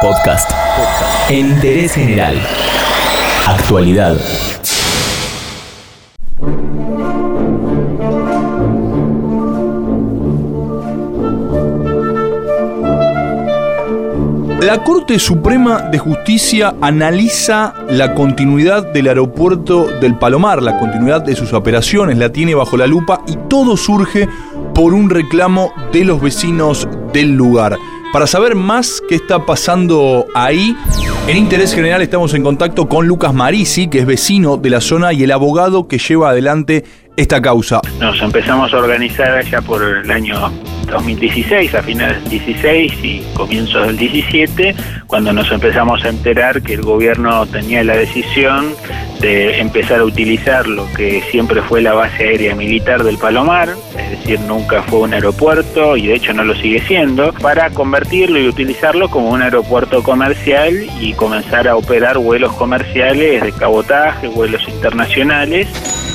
Podcast. Interés general. Actualidad. La Corte Suprema de Justicia analiza la continuidad del aeropuerto del Palomar, la continuidad de sus operaciones, la tiene bajo la lupa y todo surge por un reclamo de los vecinos del lugar. Para saber más qué está pasando ahí, en Interés General estamos en contacto con Lucas Marisi, que es vecino de la zona y el abogado que lleva adelante esta causa. Nos empezamos a organizar allá por el año 2016, a finales del 16 y comienzos del 17, cuando nos empezamos a enterar que el gobierno tenía la decisión de empezar a utilizar lo que siempre fue la base aérea militar del Palomar, es decir, nunca fue un aeropuerto y de hecho no lo sigue siendo, para convertirlo y utilizarlo como un aeropuerto comercial y comenzar a operar vuelos comerciales de cabotaje, vuelos internacionales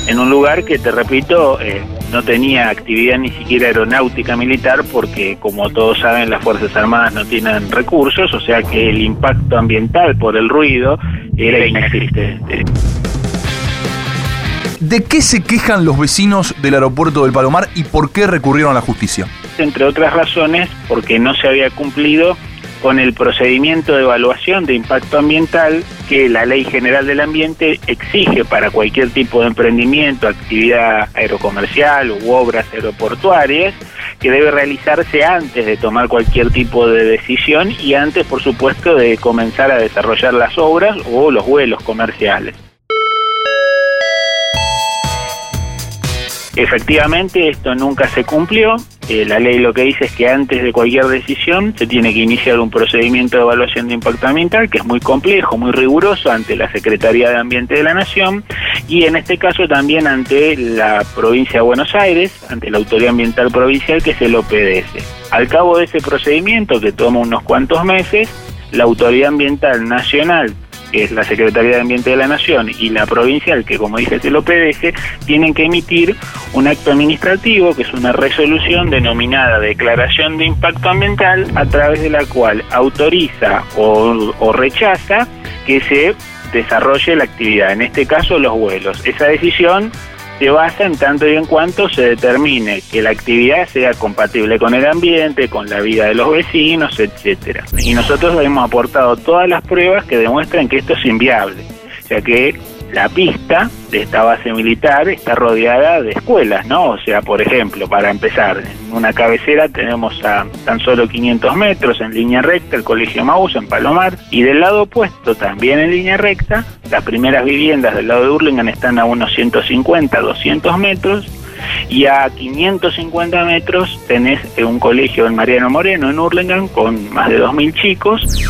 en un lugar que, te repito, eh, no tenía actividad ni siquiera aeronáutica militar porque, como todos saben, las Fuerzas Armadas no tienen recursos, o sea que el impacto ambiental por el ruido era inexistente. ¿De qué se quejan los vecinos del aeropuerto del Palomar y por qué recurrieron a la justicia? Entre otras razones, porque no se había cumplido con el procedimiento de evaluación de impacto ambiental que la Ley General del Ambiente exige para cualquier tipo de emprendimiento, actividad aerocomercial u obras aeroportuarias, que debe realizarse antes de tomar cualquier tipo de decisión y antes, por supuesto, de comenzar a desarrollar las obras o los vuelos comerciales. Efectivamente, esto nunca se cumplió. Eh, la ley lo que dice es que antes de cualquier decisión se tiene que iniciar un procedimiento de evaluación de impacto ambiental que es muy complejo, muy riguroso ante la Secretaría de Ambiente de la Nación y en este caso también ante la provincia de Buenos Aires, ante la Autoridad Ambiental Provincial que es el OPDS. Al cabo de ese procedimiento que toma unos cuantos meses, la Autoridad Ambiental Nacional que es la Secretaría de Ambiente de la Nación, y la provincial, que como dice el OPDS, tienen que emitir un acto administrativo, que es una resolución denominada Declaración de Impacto Ambiental, a través de la cual autoriza o, o rechaza que se desarrolle la actividad, en este caso los vuelos. Esa decisión se basa en tanto y en cuanto se determine que la actividad sea compatible con el ambiente, con la vida de los vecinos, etcétera. Y nosotros hemos aportado todas las pruebas que demuestran que esto es inviable, ya que la pista de esta base militar está rodeada de escuelas, ¿no? O sea, por ejemplo, para empezar, en una cabecera tenemos a tan solo 500 metros en línea recta el Colegio Maús en Palomar y del lado opuesto, también en línea recta, las primeras viviendas del lado de Hurlingham están a unos 150, 200 metros y a 550 metros tenés un colegio en Mariano Moreno en Hurlingham con más de 2.000 chicos.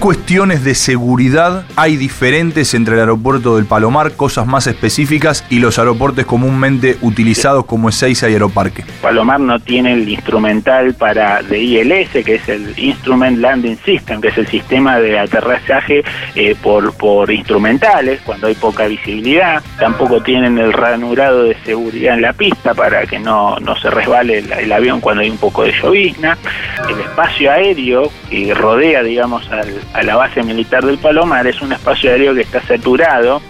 Cuestiones de seguridad hay diferentes entre el aeropuerto del Palomar, cosas más específicas, y los aeropuertos comúnmente utilizados como Ezeiza y Aeroparque? Palomar no tiene el instrumental para de ILS, que es el Instrument Landing System, que es el sistema de aterrizaje eh, por, por instrumentales, cuando hay poca visibilidad. Tampoco tienen el ranurado de seguridad en la pista para que no, no se resbale el, el avión cuando hay un poco de llovizna. El espacio aéreo que rodea, digamos, al a la base militar del Palomar es un espacio aéreo que está saturado.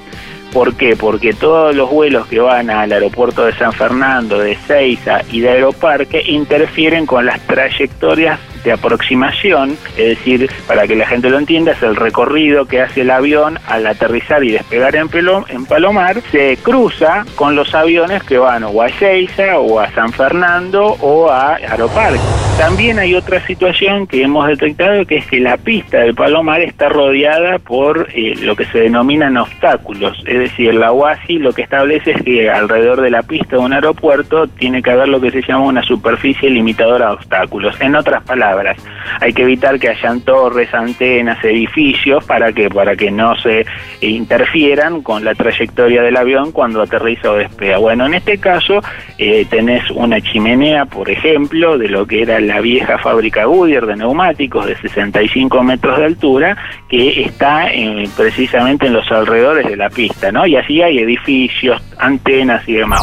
¿Por qué? Porque todos los vuelos que van al aeropuerto de San Fernando, de Ceiza y de Aeroparque interfieren con las trayectorias de aproximación, es decir, para que la gente lo entienda, es el recorrido que hace el avión al aterrizar y despegar en, Palomar, se cruza con los aviones que van o a Ezeiza o a San Fernando o a Aeroparque. También hay otra situación que hemos detectado que es que la pista del Palomar está rodeada por eh, lo que se denominan obstáculos, es decir, la UASI lo que establece es que alrededor de la pista de un aeropuerto tiene que haber lo que se llama una superficie limitadora de obstáculos. En otras palabras, hay que evitar que hayan torres, antenas, edificios para que para que no se interfieran con la trayectoria del avión cuando aterriza o despega. Bueno, en este caso eh, tenés una chimenea, por ejemplo, de lo que era la vieja fábrica Goodyear de neumáticos de 65 metros de altura que está eh, precisamente en los alrededores de la pista, ¿no? Y así hay edificios, antenas y demás.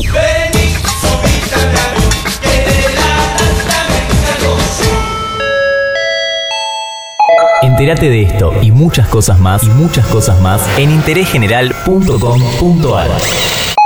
Entérate de esto y muchas cosas más y muchas cosas más en interésgeneral.com.ar.